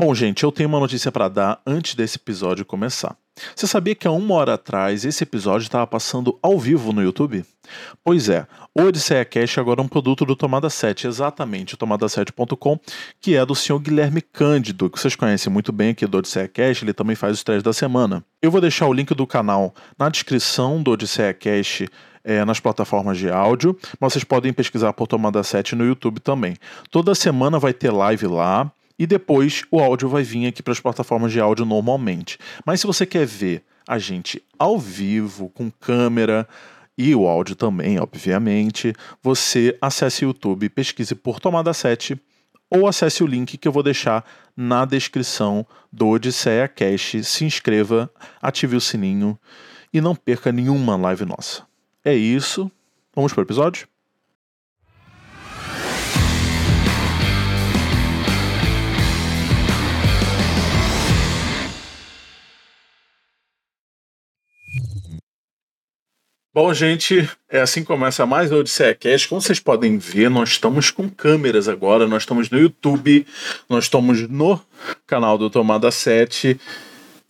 Bom, gente, eu tenho uma notícia para dar antes desse episódio começar. Você sabia que há uma hora atrás esse episódio estava passando ao vivo no YouTube? Pois é, o Odisseia Cash agora é um produto do Tomada 7, exatamente, o tomada7.com, que é do senhor Guilherme Cândido, que vocês conhecem muito bem aqui do Odisseia Cash, ele também faz os três da semana. Eu vou deixar o link do canal na descrição do Odisseia Cash é, nas plataformas de áudio, mas vocês podem pesquisar por Tomada 7 no YouTube também. Toda semana vai ter live lá, e depois o áudio vai vir aqui para as plataformas de áudio normalmente. Mas se você quer ver a gente ao vivo, com câmera e o áudio também, obviamente, você acesse o YouTube, pesquise por Tomada 7 ou acesse o link que eu vou deixar na descrição do Odisseia Cash. Se inscreva, ative o sininho e não perca nenhuma live nossa. É isso. Vamos para o episódio? Bom, gente, é assim que começa mais o Odisseia Cast. Como vocês podem ver, nós estamos com câmeras agora, nós estamos no YouTube, nós estamos no canal do Tomada 7.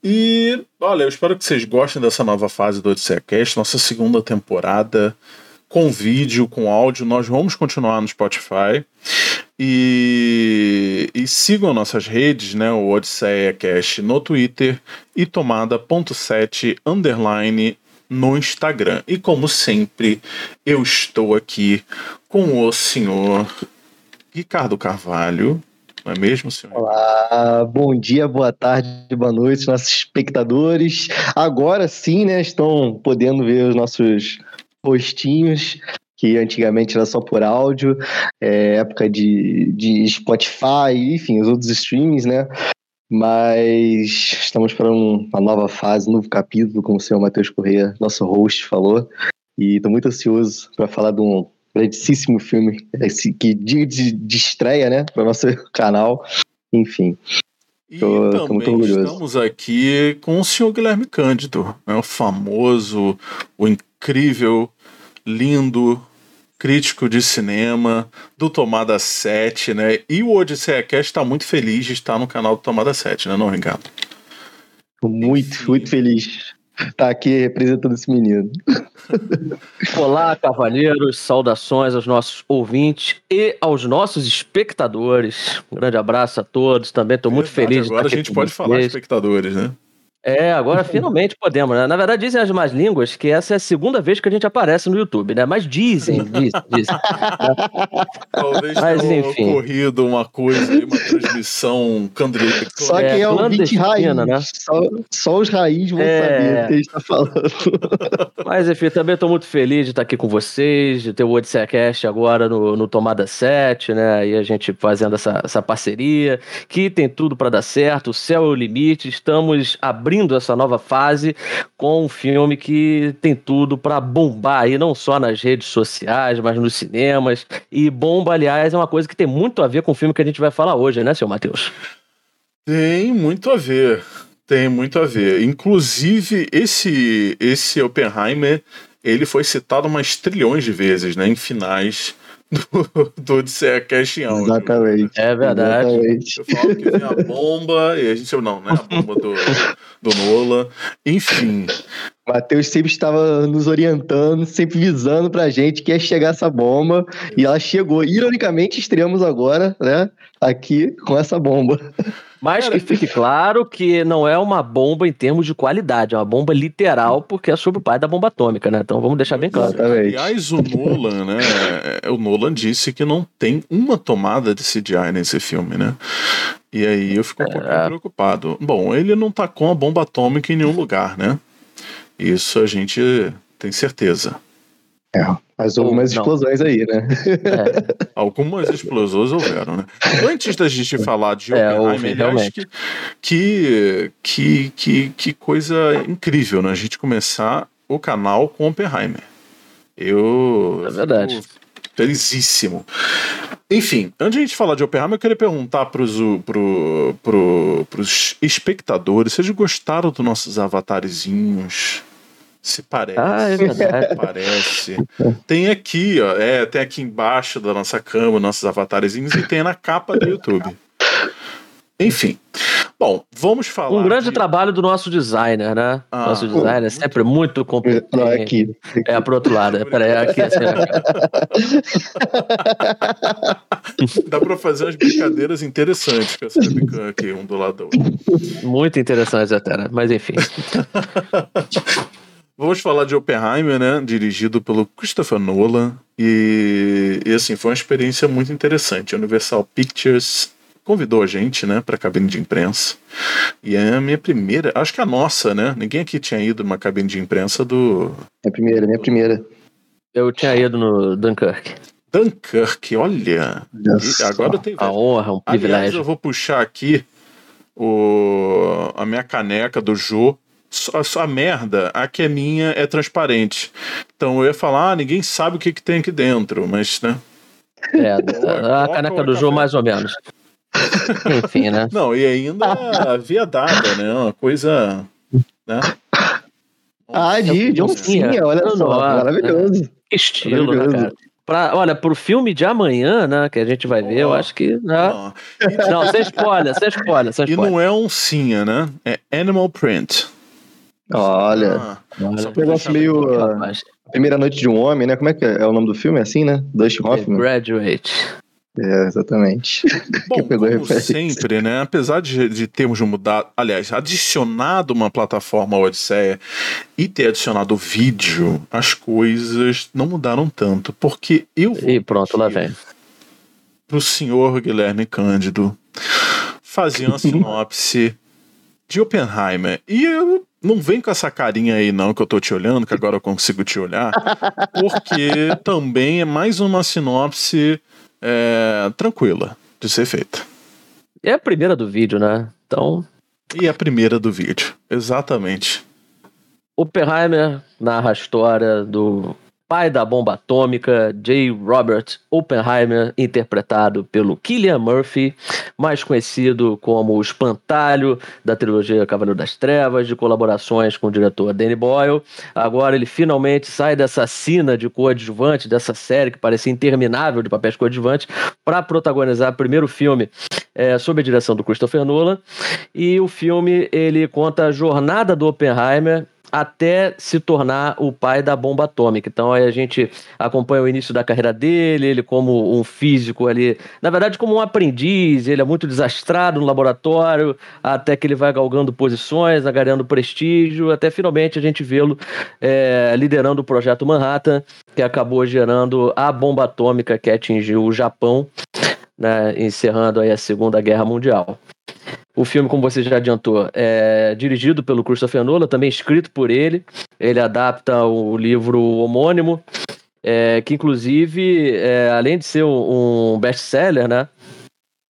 E, olha, eu espero que vocês gostem dessa nova fase do Odisseia Cast, nossa segunda temporada, com vídeo, com áudio. Nós vamos continuar no Spotify. E, e sigam nossas redes, né? O Odisseia Cast no Twitter e tomada.7 underline no Instagram. E como sempre, eu estou aqui com o senhor Ricardo Carvalho. Não é mesmo, senhor? Olá, bom dia, boa tarde, boa noite, nossos espectadores. Agora sim, né, estão podendo ver os nossos rostinhos, que antigamente era só por áudio, é, época de, de Spotify, enfim, os outros streamings, né? Mas estamos para um, uma nova fase, um novo capítulo, como o senhor Matheus Corrêa, nosso host, falou. E estou muito ansioso para falar de um grandíssimo filme, esse, que dia de, de estreia, né, para o nosso canal. Enfim. E tô, também tô estamos aqui com o senhor Guilherme Cândido, né, o famoso, o incrível, lindo, crítico de cinema do Tomada 7, né? E o Odisseia Cast está muito feliz de estar no canal do Tomada 7, né, não, Ricardo? muito, Enfim. muito feliz tá aqui representando esse menino. Olá, cavalheiros, saudações aos nossos ouvintes e aos nossos espectadores. Um grande abraço a todos, também estou muito feliz. Agora a gente pode falar espectadores, né? É, agora finalmente podemos, né? Na verdade, dizem as más línguas que essa é a segunda vez que a gente aparece no YouTube, né? Mas dizem, dizem, dizem. Talvez Mas, tenha enfim. ocorrido uma coisa, uma transmissão candrífica. Só é, quem é, o ouvinte raiz, né? Só, só os raízes vão é... saber o que a gente tá falando. Mas, enfim, também estou muito feliz de estar aqui com vocês, de ter o Odisseia Cast agora no, no Tomada 7, né? E a gente fazendo essa, essa parceria, que tem tudo para dar certo, o céu é o limite, estamos abrindo abrindo essa nova fase com um filme que tem tudo para bombar aí, não só nas redes sociais, mas nos cinemas. E bomba, aliás, é uma coisa que tem muito a ver com o filme que a gente vai falar hoje, né, seu Matheus? Tem muito a ver. Tem muito a ver. Inclusive, esse, esse Oppenheimer, ele foi citado umas trilhões de vezes, né, em finais do, do Odisseia Cash Out. Exatamente. É verdade. Exatamente. Eu falo que vem a bomba, e a gente. Não, não é a bomba do, do Nola. Enfim. Matheus sempre estava nos orientando, sempre visando pra gente que ia chegar essa bomba. E ela chegou. Ironicamente, estreamos agora, né? Aqui com essa bomba. Mas que fique claro que não é uma bomba em termos de qualidade, é uma bomba literal, porque é sobre o pai da bomba atômica, né? Então vamos deixar bem claro. Aliás, o Nolan, né? O Nolan disse que não tem uma tomada de CGI nesse filme, né? E aí eu fico um é... pouquinho preocupado. Bom, ele não tacou a bomba atômica em nenhum lugar, né? Isso a gente tem certeza. É, mas algumas explosões aí, né? É. Algumas explosões houveram, né? Antes da gente falar de é, Oppenheimer, acho que, que, que, que, que coisa incrível, né? A gente começar o canal com Oppenheimer. Eu. É verdade. Felizíssimo. Enfim, antes de a gente falar de Oppenheimer, eu queria perguntar para pro, pro, pros espectadores se eles gostaram dos nossos avatarezinhos se parece. Ah, é verdade. Parece. Tem aqui, ó. É, tem aqui embaixo da nossa cama, nossos avatarezinhos, e tem na capa do YouTube. Enfim. Bom, vamos falar. Um grande de... trabalho do nosso designer, né? Ah. nosso designer é sempre muito competente. Não, é aqui. É pro outro lado. É, peraí, é aqui, assim, Dá pra fazer umas brincadeiras interessantes com essa webcam aqui, um do lado do outro. Muito interessante até, né? Mas enfim. Vamos falar de Oppenheimer, né? Dirigido pelo Christopher Nolan. E, e assim, foi uma experiência muito interessante. A Universal Pictures convidou a gente, né, pra cabine de imprensa. E é a minha primeira, acho que a nossa, né? Ninguém aqui tinha ido numa cabine de imprensa do Minha primeira, minha primeira. Eu tinha ido no Dunkirk. Dunkirk. Olha, agora eu tenho A honra, um Aliás, privilégio. eu vou puxar aqui o, a minha caneca do Jô. A merda, a que é minha é transparente. Então eu ia falar, ah, ninguém sabe o que, que tem aqui dentro, mas, né? É, a caneca do jogo, mais ou menos. Enfim, né? Não, e ainda viadada, né? Uma coisa. Né? Ah, de, oncinha, olha só. Nossa. Maravilhoso. Que estilo, né, Maravilhoso. cara? Pra, olha, pro filme de amanhã, né, que a gente vai ver, eu Ó. acho que. Né? Não. Não, sem spoiler, sem spoiler, sem E não é oncinha, né? É Animal Print. Olha. Ah, Olha, Negócio deixar meio. A Primeira Noite de um Homem, né? Como é que é, É o nome do filme? É assim, né? Dustin The Hoffman. Graduate. É, exatamente. Bom, como referência. sempre, né? Apesar de, de termos mudado, aliás, adicionado uma plataforma ao Odisseia e ter adicionado vídeo, as coisas não mudaram tanto. Porque eu E pronto, lá vem. pro senhor Guilherme Cândido fazer uma sinopse de Oppenheimer. E eu não vem com essa carinha aí, não, que eu tô te olhando, que agora eu consigo te olhar, porque também é mais uma sinopse é, tranquila de ser feita. É a primeira do vídeo, né? Então, E a primeira do vídeo. Exatamente. Oppenheimer narra a história do pai da bomba atômica, J. Robert Oppenheimer, interpretado pelo Killian Murphy, mais conhecido como o espantalho da trilogia Cavaleiro das Trevas, de colaborações com o diretor Danny Boyle. Agora ele finalmente sai dessa sina de coadjuvante, dessa série que parecia interminável de papéis coadjuvantes, para protagonizar o primeiro filme é, sob a direção do Christopher Nolan. E o filme ele conta a jornada do Oppenheimer até se tornar o pai da bomba atômica. Então aí a gente acompanha o início da carreira dele, ele como um físico ali, na verdade como um aprendiz, ele é muito desastrado no laboratório, até que ele vai galgando posições, agarrando prestígio, até finalmente a gente vê-lo é, liderando o projeto Manhattan, que acabou gerando a bomba atômica que atingiu o Japão, né, encerrando aí a Segunda Guerra Mundial. O filme, como você já adiantou, é dirigido pelo Christopher Nolan, também escrito por ele. Ele adapta o livro homônimo, é, que inclusive, é, além de ser um, best-seller, né?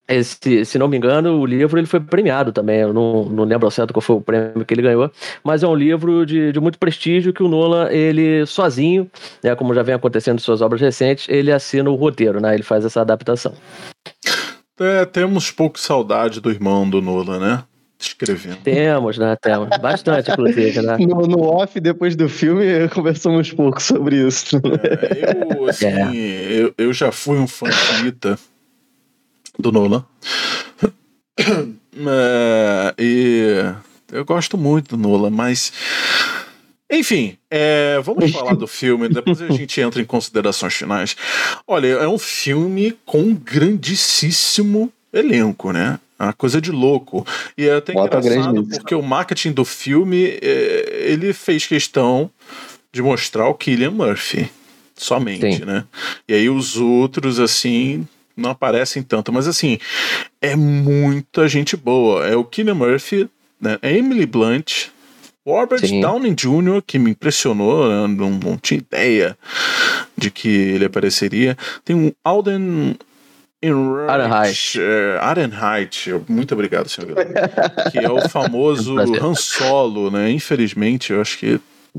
Esse, se não me engano, o livro ele foi premiado também. Eu não, não lembro ao certo qual foi o prêmio que ele ganhou, mas é um livro de, de muito prestígio que o Nolan, ele sozinho, né, como já vem acontecendo em suas obras recentes, ele assina o roteiro, né? Ele faz essa adaptação. É, temos pouco saudade do irmão do Nolan, né? Escrevendo. Temos, né? Temos. Bastante, inclusive, né? No, no off, depois do filme, conversamos pouco sobre isso. É, eu, assim, eu, eu já fui um fã chita do Nolan. É, e eu gosto muito do Nolan, mas. Enfim, é, vamos falar do filme, depois a gente entra em considerações finais. Olha, é um filme com um grandíssimo elenco, né? É Uma coisa de louco. E é até Bota engraçado porque o marketing do filme é, ele fez questão de mostrar o Killian Murphy somente, Sim. né? E aí os outros, assim, não aparecem tanto. Mas, assim, é muita gente boa. É o Killian Murphy, né? É Emily Blunt, Robert Sim. Downey Jr., que me impressionou, né? não, não tinha ideia de que ele apareceria. Tem um Alden Ehrenreich. é, Ehrenreich, muito obrigado, senhor que é o famoso É um. Han Solo, né? Infelizmente, eu acho que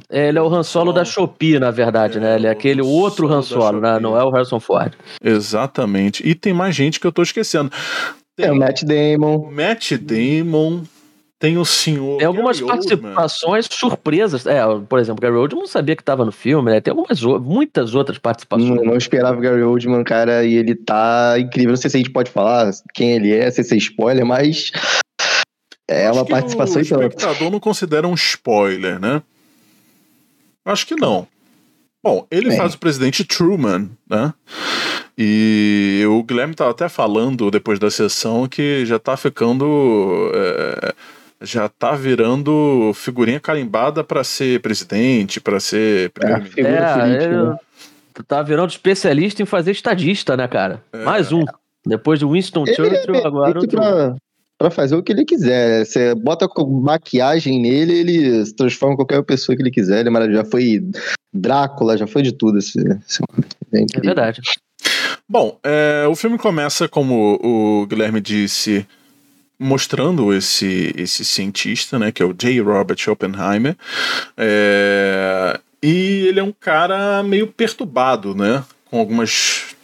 Ele é o Han Solo da Shopee, na verdade, né? Ele é É, aquele outro Han Solo, né? Não é o Harrison Ford. Exatamente. E tem mais gente que eu tô esquecendo. Tem É o Matt Damon. Matt Damon, Tem o senhor. Tem algumas Gary participações Oldman. surpresas. É, por exemplo, Gary Oldman não sabia que estava no filme, né? Tem algumas muitas outras participações. Não, não esperava o Gary Oldman, cara, e ele tá incrível. Não sei se a gente pode falar quem ele é, se é spoiler, mas é uma participação O espectador não considera um spoiler, né? Acho que não. Bom, ele faz o presidente Truman, né? E o Guilherme estava até falando depois da sessão que já tá ficando. É, já tá virando figurinha carimbada para ser presidente, para ser primeiro-ministro. É, é, né? tá virando especialista em fazer estadista, né, cara? É. Mais um. Depois do Winston ele Churchill, é agora. Pra, pra, fazer o que ele quiser. Você bota maquiagem nele, ele se transforma em qualquer pessoa que ele quiser. Ele já foi Drácula, já foi de tudo. Esse, esse é, é verdade. Bom, é, o filme começa, como o Guilherme disse, mostrando esse, esse cientista, né, que é o J. Robert Oppenheimer. É, e ele é um cara meio perturbado, né, com algumas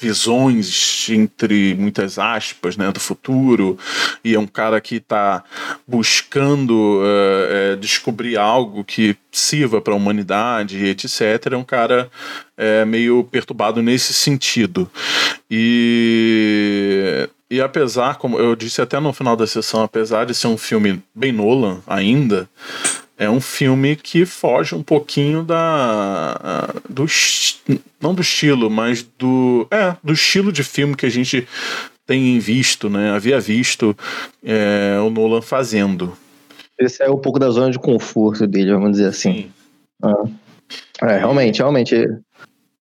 visões entre muitas aspas né, do futuro e é um cara que está buscando uh, uh, descobrir algo que sirva para a humanidade etc é um cara uh, meio perturbado nesse sentido e e apesar como eu disse até no final da sessão apesar de ser um filme bem Nolan ainda é um filme que foge um pouquinho da do não do estilo, mas do é do estilo de filme que a gente tem visto, né? Havia visto é, o Nolan fazendo. Esse é um pouco da zona de conforto dele, vamos dizer assim. Ah. É, realmente, realmente.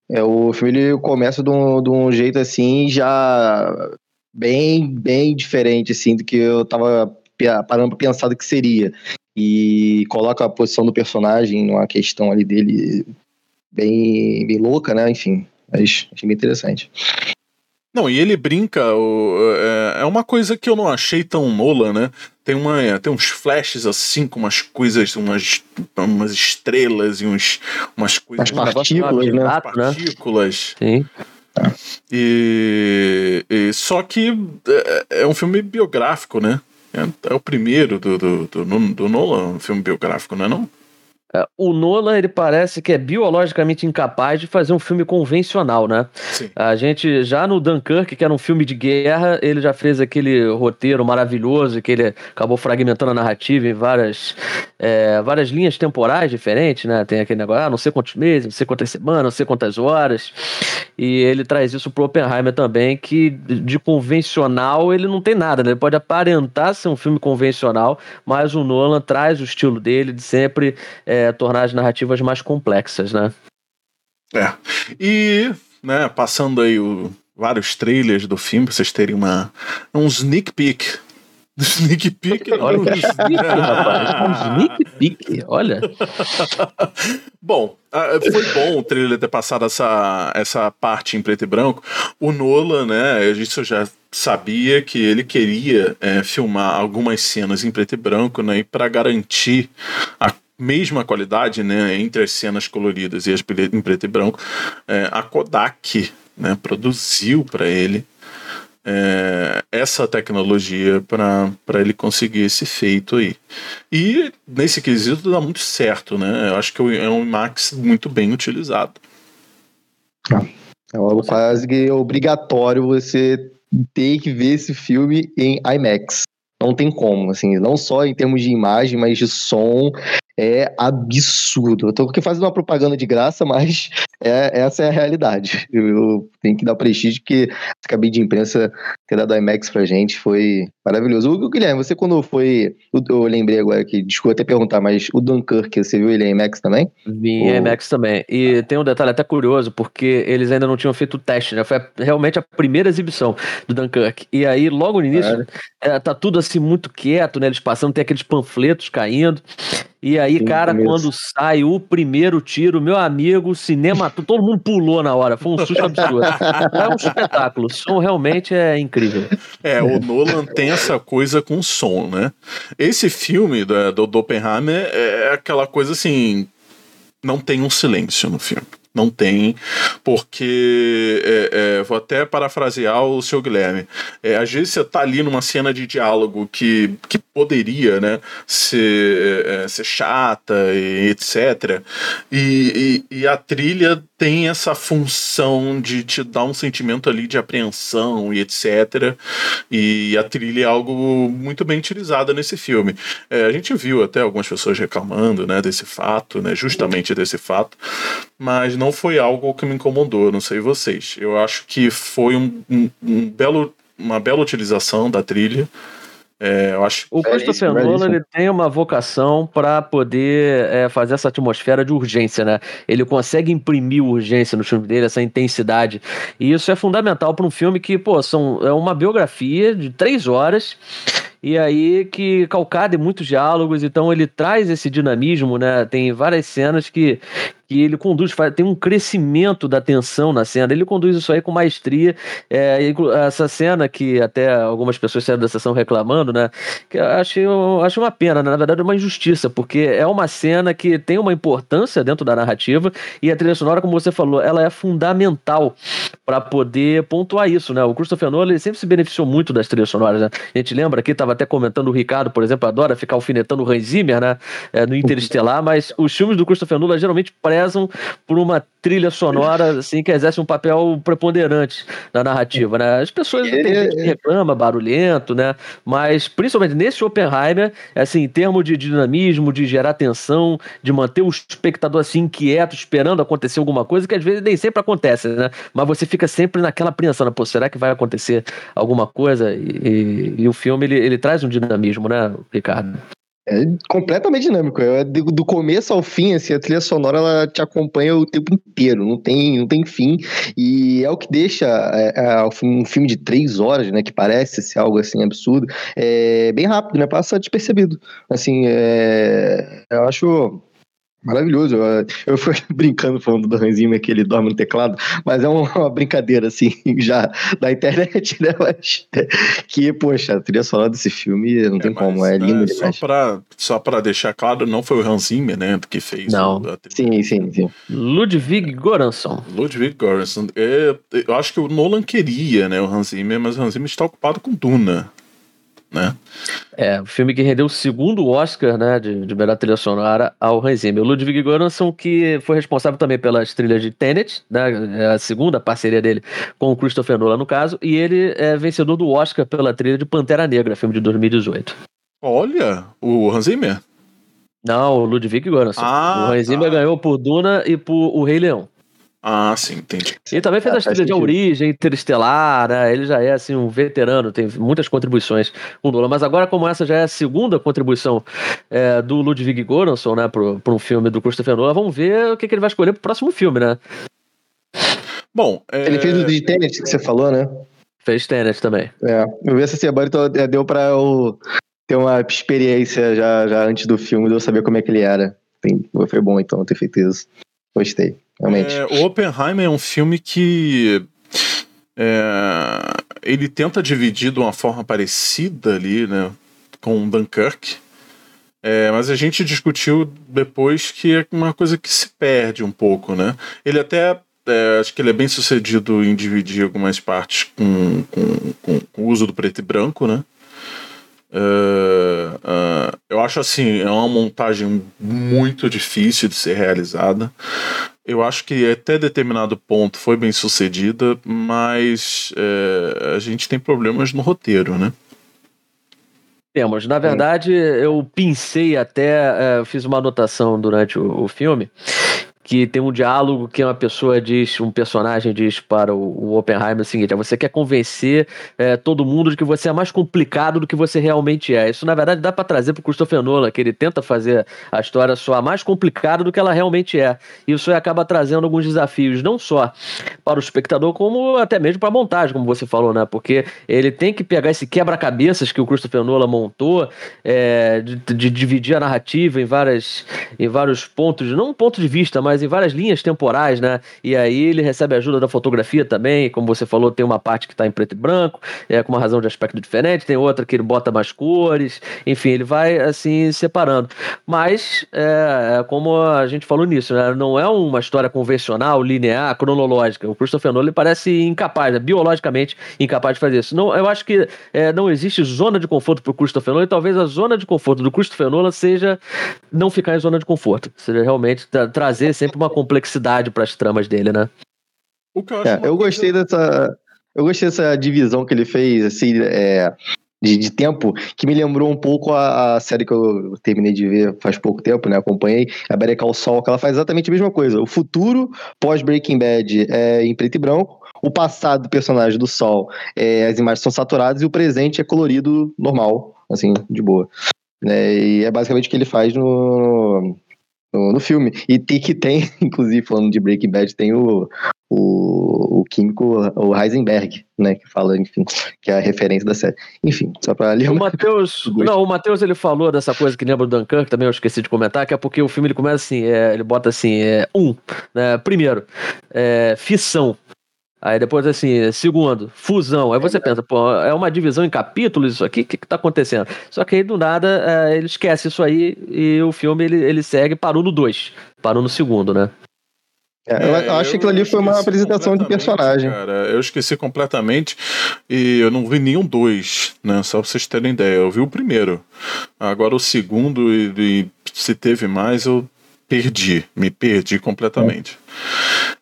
É, o filme ele começa de um, de um jeito assim já bem, bem diferente assim do que eu tava parando pra pensar do que seria e coloca a posição do personagem numa questão ali dele bem, bem louca, né? Enfim, mas achei bem interessante. Não, e ele brinca, o, é, é, uma coisa que eu não achei tão Nola, né? Tem, uma, tem uns flashes assim, com umas coisas, umas, umas estrelas e uns, umas coisas. As partículas, né? Umas partículas. Sim. E, e, só que é, é um filme biográfico, né? É, é o primeiro do, do, do, do Nolan, um filme biográfico, não é não? É, o Nolan, ele parece que é biologicamente incapaz de fazer um filme convencional, né? Sim. A gente, já no Dunkirk, que era um filme de guerra, ele já fez aquele roteiro maravilhoso que ele acabou fragmentando a narrativa em várias, é, várias linhas temporais diferentes, né? Tem aquele negócio, ah, não sei quantos meses, não sei quantas semanas, não sei quantas horas. E ele traz isso pro Oppenheimer também, que de convencional ele não tem nada, né? Ele pode aparentar ser um filme convencional, mas o Nolan traz o estilo dele de sempre... É, tornar as narrativas mais complexas, né? É. E, né, passando aí o, vários trailers do filme, pra vocês terem uma, um sneak peek Sneak peek. Olha, um sneak, rapaz. Um sneak peek, olha. bom, foi bom o trailer ter passado essa, essa parte em preto e branco. O Nolan, né, isso eu já sabia que ele queria é, filmar algumas cenas em preto e branco, né, e para garantir a mesma qualidade, né, entre as cenas coloridas e as em preto e branco, é, a Kodak né, produziu para ele é, essa tecnologia para ele conseguir esse feito aí. E nesse quesito dá muito certo, né? Eu acho que é um IMAX muito bem utilizado. É algo quase que obrigatório você ter que ver esse filme em IMAX. Não tem como, assim, não só em termos de imagem, mas de som é absurdo. Eu tô aqui fazendo uma propaganda de graça, mas é, essa é a realidade. Eu, eu tenho que dar prestígio que a cabine de imprensa ter dado IMAX pra gente foi maravilhoso. O Guilherme, você quando foi. Eu lembrei agora que, desculpa até perguntar, mas o Dunkirk, você viu ele em IMAX também? Vi em IMAX também. E tem um detalhe até curioso, porque eles ainda não tinham feito o teste, né? Foi realmente a primeira exibição do Dunkirk. E aí, logo no início, é, tá tudo assim muito quieto, né? Eles passando, tem aqueles panfletos caindo. E aí, Sim, cara, quando sai o primeiro tiro, meu amigo, cinema, todo mundo pulou na hora. Foi um susto absurdo. é um espetáculo. O som realmente é incrível. É, o Nolan tem essa coisa com som, né? Esse filme do, do, do Oppenheimer é aquela coisa assim. Não tem um silêncio no filme. Não tem, porque é, é, vou até parafrasear o seu Guilherme. É, às vezes você tá ali numa cena de diálogo que, que poderia né, ser, é, ser chata e etc. E, e, e, a trilha tem essa função de te dar um sentimento ali de apreensão e etc. E a trilha é algo muito bem utilizada nesse filme. É, a gente viu até algumas pessoas reclamando né, desse fato, né, justamente desse fato, mas não foi algo que me incomodou, não sei vocês. Eu acho que foi um, um, um belo, uma bela utilização da trilha. É, eu acho o Christopher Nolan ele tem uma vocação para poder é, fazer essa atmosfera de urgência, né? Ele consegue imprimir urgência no filme dele, essa intensidade. E isso é fundamental para um filme que, pô, são, é uma biografia de três horas e aí que calcado em muitos diálogos, então ele traz esse dinamismo, né? Tem várias cenas que, que ele conduz, tem um crescimento da tensão na cena, ele conduz isso aí com maestria. É, essa cena que até algumas pessoas saíram da sessão reclamando, né? Que eu achei, eu achei uma pena, né? na verdade é uma injustiça, porque é uma cena que tem uma importância dentro da narrativa e a trilha sonora, como você falou, ela é fundamental para poder pontuar isso, né? O Christopher Nolan ele sempre se beneficiou muito das trilhas sonoras, né? A gente lembra aqui, estava até comentando o Ricardo, por exemplo, adora ficar alfinetando o Hans Zimmer, né? É, no Interestelar, mas os filmes do Christopher Nolan geralmente prezam por uma trilha sonora assim que exerce um papel preponderante na narrativa, né? As pessoas que reclama barulhento, né? Mas principalmente nesse Oppenheimer, assim, em termos de dinamismo, de gerar tensão, de manter o espectador assim inquieto, esperando acontecer alguma coisa que às vezes nem sempre acontece, né? Mas você fica sempre naquela apreensão, né? Pô, será que vai acontecer alguma coisa? E, e, e o filme ele, ele traz um dinamismo, né, Ricardo? É completamente dinâmico. É do começo ao fim, assim, a trilha sonora ela te acompanha o tempo inteiro, não tem, não tem fim. E é o que deixa é, é, um filme de três horas, né? Que parece ser algo assim absurdo, é bem rápido, né? Passa despercebido. Assim, é, eu acho Maravilhoso. Eu, eu fui brincando falando do Hans Zimmer que ele dorme no teclado, mas é uma, brincadeira, assim, já da internet, né? Mas que, poxa, a trilha sonora desse filme não é, tem mas, como, é lindo né, demais. Só pra, só pra deixar claro, não foi o Hans Zimmer, né, que fez não. Sim, sim, sim. Ludwig Göransson. Ludwig Göransson. É, eu acho que o Nolan queria, né, o Hans Zimmer, mas o Hans Zimmer está ocupado com Duna né? É, o filme que rendeu o segundo Oscar, né, de, de melhor trilha sonora ao Hans Zimmer. O Ludwig Göransson, que foi responsável também pelas trilhas de Tenet, né, é a segunda parceria dele com o Christopher Nolan, no caso, e ele é vencedor do Oscar pela trilha de Pantera Negra, filme de 2018. Olha, o Hans Zimmer? Não, o Ludwig Göransson. Ah, o Hans Zimmer tá. ganhou por Duna e por O Rei Leão. Ah, sim, entendi. Ele também fez ah, as trilhas de origem, interestelar, né? Ele já é assim um veterano, tem muitas contribuições com Nolan. Mas agora, como essa já é a segunda contribuição é, do Ludwig Göransson, né, para um filme do Christopher Nolan, vamos ver o que, que ele vai escolher pro próximo filme, né? Bom, é... ele fez o de Tenet que você falou, né? Fez Tenet também. É, eu vi essa semana, então é, deu para eu ter uma experiência já, já antes do filme, de eu saber como é que ele era. Foi bom então ter feito isso. Gostei realmente. É, o Oppenheimer é um filme que é, ele tenta dividir de uma forma parecida ali, né, com Dunkirk. É, mas a gente discutiu depois que é uma coisa que se perde um pouco, né? Ele até é, acho que ele é bem sucedido em dividir algumas partes com, com, com, o uso do preto e branco, né? Uh, uh, eu acho assim, é uma montagem muito difícil de ser realizada. Eu acho que até determinado ponto foi bem sucedida, mas é, a gente tem problemas no roteiro, né? Temos. Na verdade, eu pensei até, é, fiz uma anotação durante o, o filme, que tem um diálogo que uma pessoa diz, um personagem diz para o, Oppenheimer o seguinte: é, você quer convencer é, todo mundo de que você é mais complicado do que você realmente é. Isso, na verdade, dá para trazer para o Christopher Nolan, que ele tenta fazer a história soar mais complicada do que ela realmente é. Isso acaba trazendo alguns desafios, não só para o espectador, como até mesmo para a montagem, como você falou, né? Porque ele tem que pegar esse quebra-cabeças que o Christopher Nolan montou, é, de, de, dividir a narrativa em, várias, em vários pontos, não um ponto de vista, mas mas em várias linhas temporais, né? E aí ele recebe ajuda da fotografia também, como você falou, tem uma parte que está em preto e branco, é com uma razão de aspecto diferente, tem outra que ele bota mais cores, enfim, ele vai assim separando. Mas, é, é como a gente falou nisso, né? Não é uma história convencional, linear, cronológica. O Christopher Nolan parece incapaz, né? biologicamente incapaz de fazer isso. Não, eu acho que é, não existe zona de conforto para o Christopher Nolan e talvez a zona de conforto do Christopher Nolan seja não ficar em zona de conforto, seja realmente tra trazer sempre uma complexidade para as tramas dele, né? O que eu, é, eu gostei dessa eu gostei dessa divisão que ele fez, assim, é, de, de, tempo, que me lembrou um pouco a, a, série que eu terminei de ver faz pouco tempo, né? Acompanhei, a Better Call Saul, que ela faz exatamente a mesma coisa. O futuro pós-Breaking Bad é em preto e branco, o passado do personagem do Sol, é, as imagens são saturadas e o presente é colorido normal, assim, de boa. É, e é basicamente o que ele faz no, no, no, filme. E tem que tem, inclusive, falando de Breaking Bad, tem o, o, o químico, o Heisenberg, né, que fala, enfim, que é a referência da série. Enfim, só pra ler o Matheus, não, o Matheus ele falou dessa coisa que lembra do Dunkirk, também eu esqueci de comentar, que é porque o filme ele começa assim, é, ele bota assim, é, um, né, primeiro, é, fissão, Aí depois, assim, segundo, fusão. Aí você pensa, pô, é uma divisão em capítulos isso aqui? O que, que tá acontecendo? Só que aí, do nada, é, ele esquece isso aí e o filme ele, ele segue, parou no 2. Parou no segundo, né? É, eu, eu acho que aquilo ali foi uma apresentação de personagem. Cara, eu esqueci completamente e eu não vi nenhum dois, né? Só pra vocês terem ideia. Eu vi o primeiro. Agora o segundo e, e se teve mais, eu perdi. Me perdi completamente.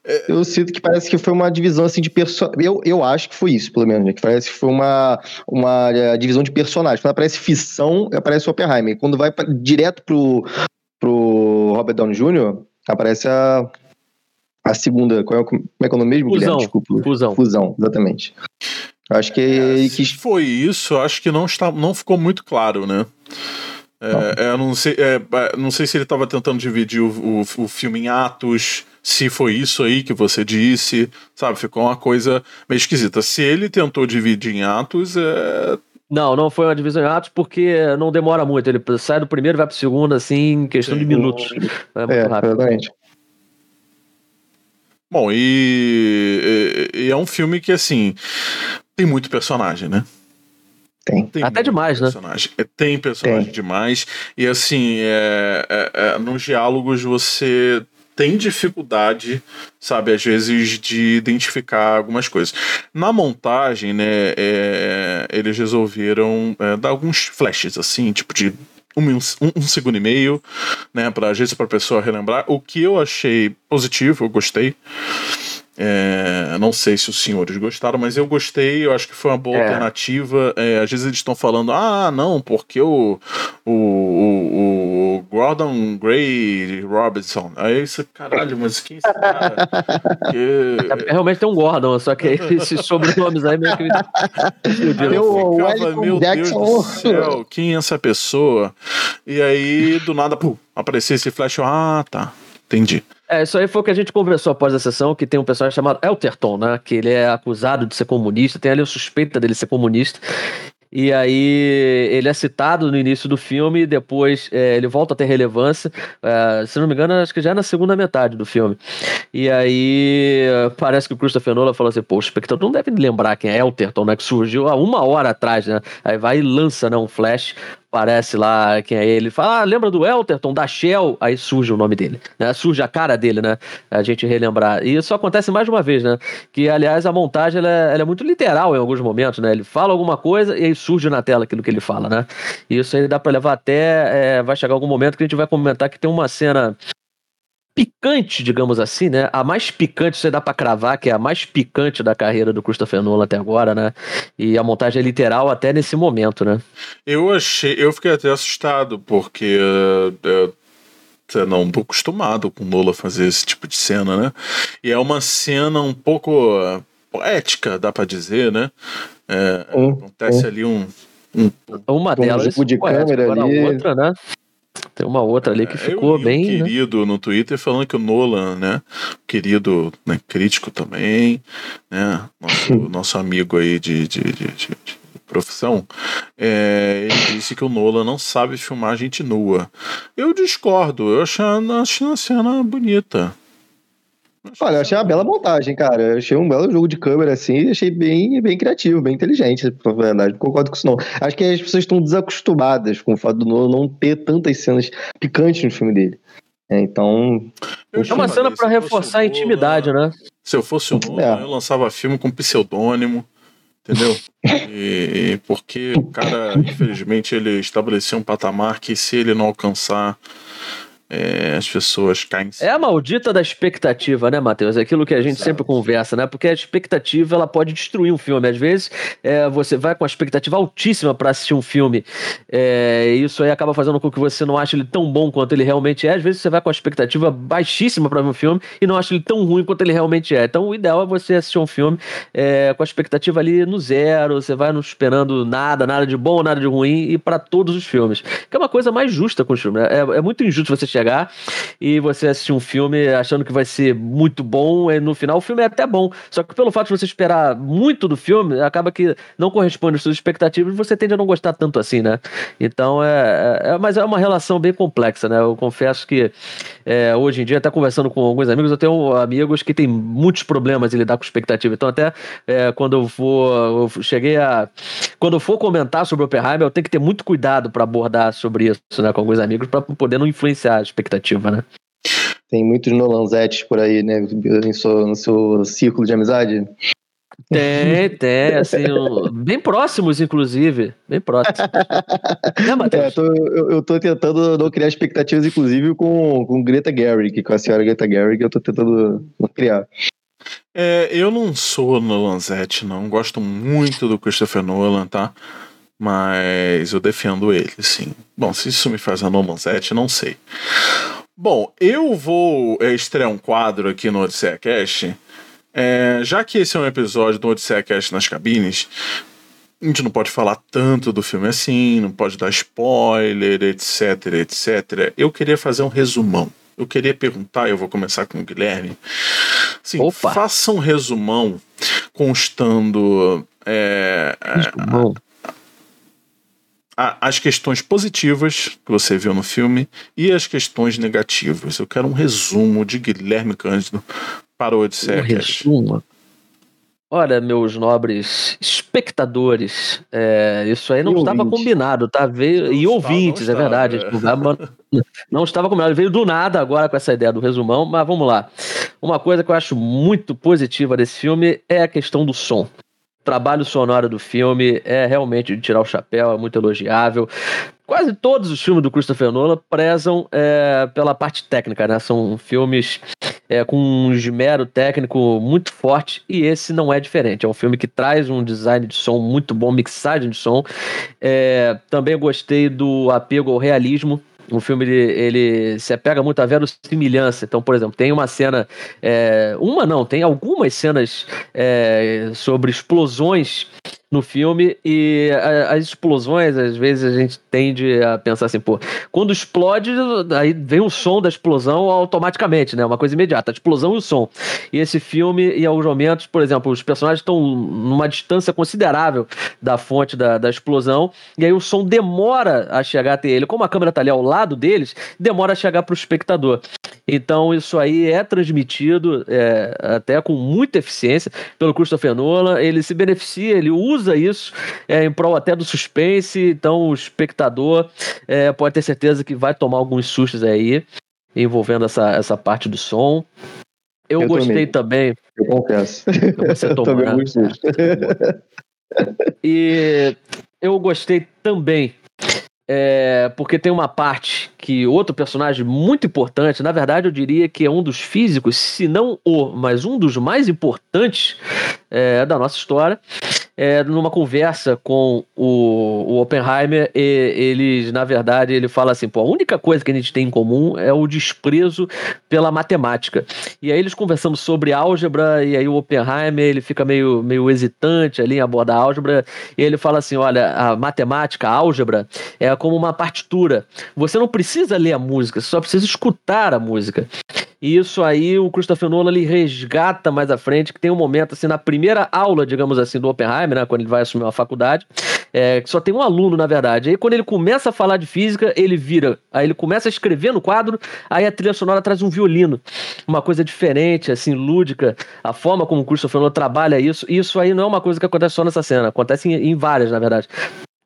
É. Eu sinto que parece que foi uma divisão assim de personagens. Eu, eu acho que foi isso, pelo menos. Né? Que parece que foi uma, uma é, divisão de personagens. Quando aparece ficção, aparece o Oppenheimer. Quando vai pra, direto pro, pro Robert Downey Jr., aparece a a segunda, qual é, como é que é o nome mesmo? Fusão. Desculpa. Fusão. Fusão, exatamente. Acho que é, se foi isso, acho que não está, não ficou muito claro, né? É, é, não, sei, é, é, não sei se ele estava tentando dividir o, o, o, filme em atos, se foi isso aí que você disse, sabe? Ficou uma coisa meio esquisita. Se ele tentou dividir em atos, é. Não, não foi uma divisão em atos porque não demora muito. Ele sai do primeiro e vai pro segundo, assim, em questão Sim. de minutos. É muito é, rápido. Exatamente. Bom, e, e, e, é um filme que, assim, tem muito personagem, né? Tem. tem Até demais, né? personagem. né? Tem personagem tem. demais. E, assim, é, é, é, nos diálogos você tem dificuldade, sabe, às vezes, de identificar algumas coisas. Na montagem, né, é, eles resolveram é, dar alguns flashes, assim, tipo de um, um, um segundo e meio, né, pra, às vezes para a pessoa relembrar. O que eu achei positivo, eu gostei. É, não sei se os senhores gostaram, mas eu gostei, eu acho que foi uma boa é. alternativa. É, às vezes eles estão falando, ah, não, porque o, o, o, o Gordon Gray Robinson. Aí você, caralho, mas quem é esse cara? que... É, realmente tem um Gordon, só que esses sobrenomes aí meio que. Eu ficava, meu Deus do céu, quem é essa pessoa? E aí, do nada, pum, apareceu esse flash, ah, tá, entendi. É, isso aí foi o que a gente conversou após a sessão, que tem um personagem chamado Elterton, né? Que ele é acusado de ser comunista, tem ali a suspeita dele ser comunista. E aí ele é citado no início do filme, depois é, ele volta a ter relevância. É, se não me engano, acho que já é na segunda metade do filme. E aí parece que o Christopher Nolan falou assim: pô, o espectador não deve lembrar quem é Elterton, né? Que surgiu há uma hora atrás, né? Aí vai e lança né, um flash aparece lá quem é ele, fala, ah, lembra do Elterton, da Shell? Aí surge o nome dele, né? Surge a cara dele, né? A gente relembrar. E isso acontece mais uma vez, né? Que, aliás, a montagem ela é, ela é muito literal em alguns momentos, né? Ele fala alguma coisa e aí surge na tela aquilo que ele fala, né? E isso aí dá pra levar até. É, vai chegar algum momento que a gente vai comentar que tem uma cena picante, digamos assim, né? A mais picante, você dá para cravar, que é a mais picante da carreira do Christopher Nolan até agora, né? E a montagem é literal até nesse momento, né? Eu achei, eu fiquei até assustado, porque uh, uh, não tô acostumado com Nolan fazer esse tipo de cena, né? E é uma cena um pouco uh, poética, dá para dizer, né? É, acontece ali um, um, uma delas um de câmera ali. outra, né? Tem uma outra ali que é, ficou eu, bem. Um né? querido né? no Twitter falando que o Nolan, né? Querido né, crítico também, né? Nosso, nosso amigo aí de, de, de, de profissão, é, ele disse que o Nolan não sabe filmar gente nua. Eu discordo, eu achei, achei a cena bonita. Olha, eu achei uma bela montagem, cara. Eu achei um belo jogo de câmera, assim, achei bem, bem criativo, bem inteligente, na verdade. Não concordo com isso, não. Acho que as pessoas estão desacostumadas com o fato do Nolan não ter tantas cenas picantes no filme dele. É, então. É uma cena para reforçar a intimidade, né? Se eu fosse o Nolan, é. eu lançava filme com pseudônimo entendeu? E, porque o cara, infelizmente, ele estabeleceu um patamar que se ele não alcançar, é, as pessoas caem. É a maldita da expectativa, né, Matheus? É aquilo que a gente Exato. sempre conversa, né? Porque a expectativa ela pode destruir um filme. Às vezes é, você vai com a expectativa altíssima para assistir um filme. É, isso aí acaba fazendo com que você não ache ele tão bom quanto ele realmente é. Às vezes você vai com a expectativa baixíssima para ver um filme e não acha ele tão ruim quanto ele realmente é. Então o ideal é você assistir um filme é, com a expectativa ali no zero. Você vai não esperando nada, nada de bom, nada de ruim e para todos os filmes. Que é uma coisa mais justa com os filmes. Né? É, é muito injusto você chegar e você assistir um filme achando que vai ser muito bom, e no final o filme é até bom. Só que pelo fato de você esperar muito do filme, acaba que não corresponde às suas expectativas e você tende a não gostar tanto assim, né? Então é, é. Mas é uma relação bem complexa, né? Eu confesso que é, hoje em dia, até conversando com alguns amigos, eu tenho amigos que têm muitos problemas em lidar com expectativa. Então, até é, quando eu vou. Eu cheguei a. Quando eu for comentar sobre Oppenheimer, eu tenho que ter muito cuidado para abordar sobre isso, né, com alguns amigos, para poder não influenciar expectativa, né? Tem muitos Nolanzetes por aí, né? No seu, no seu círculo de amizade. Tem, tem, assim, um, bem próximos, inclusive. Bem próximos. né, Matheus? É, tô, eu, eu tô tentando não criar expectativas, inclusive, com, com Greta Gerwig, com a senhora Greta Gerwig, eu tô tentando não criar. É, eu não sou Nolanzete, não. Gosto muito do Christopher Nolan, tá? Mas eu defendo ele, sim. Bom, se isso me faz a Nolanzete, não sei. Bom, eu vou é, estrear um quadro aqui no Odisseia Cast. É, já que esse é um episódio do Odisseia Cast nas cabines, a gente não pode falar tanto do filme assim, não pode dar spoiler, etc, etc. Eu queria fazer um resumão. Eu queria perguntar, eu vou começar com o Guilherme. Sim, Opa. faça um resumão constando é, as questões positivas que você viu no filme e as questões negativas. Eu quero um resumo de Guilherme Cândido para o Odisseia. Um resumo? Olha, meus nobres espectadores, é, isso aí não e estava ouvinte. combinado, tá? Veio, e ouvintes, é verdade. É. Não estava combinado, veio do nada agora com essa ideia do resumão, mas vamos lá. Uma coisa que eu acho muito positiva desse filme é a questão do som trabalho sonoro do filme é realmente de tirar o chapéu, é muito elogiável. Quase todos os filmes do Christopher Nolan prezam é, pela parte técnica, né? São filmes é, com um esmero técnico muito forte e esse não é diferente. É um filme que traz um design de som muito bom, mixagem de som. É, também gostei do apego ao realismo o filme ele, ele se apega muito à verossimilhança. Então, por exemplo, tem uma cena, é, uma não, tem algumas cenas é, sobre explosões no filme e as explosões, às vezes a gente tende a pensar assim, pô, quando explode, aí vem o som da explosão automaticamente, né? Uma coisa imediata, a explosão e o som. E esse filme, em alguns momentos, por exemplo, os personagens estão numa distância considerável da fonte da, da explosão, e aí o som demora a chegar até ele. Como a câmera tá ali ao lado deles, demora a chegar para o espectador. Então, isso aí é transmitido é, até com muita eficiência pelo Christopher Nolan. Ele se beneficia, ele usa isso é, em prol até do suspense, então o espectador é, pode ter certeza que vai tomar alguns sustos aí, envolvendo essa, essa parte do som. Eu, eu gostei também. Eu confesso. Você tomou, né? E eu gostei também é, porque tem uma parte que outro personagem muito importante, na verdade eu diria que é um dos físicos, se não o, mas um dos mais importantes é, da nossa história, é, numa conversa com o, o Oppenheimer, e, eles, na verdade, ele fala assim: pô, a única coisa que a gente tem em comum é o desprezo pela matemática. E aí eles conversando sobre álgebra, e aí o Oppenheimer ele fica meio, meio hesitante ali em abordar álgebra, e ele fala assim: olha, a matemática, a álgebra, é como uma partitura. Você não precisa ler a música, você só precisa escutar a música. E isso aí o Christopher Nolan ele resgata mais à frente, que tem um momento assim na primeira aula, digamos assim, do Oppenheimer, né, quando ele vai assumir uma faculdade, é, que só tem um aluno, na verdade. Aí quando ele começa a falar de física, ele vira. Aí ele começa a escrever no quadro, aí a trilha sonora traz um violino. Uma coisa diferente, assim, lúdica. A forma como o Christopher Nolan trabalha isso. Isso aí não é uma coisa que acontece só nessa cena, acontece em, em várias, na verdade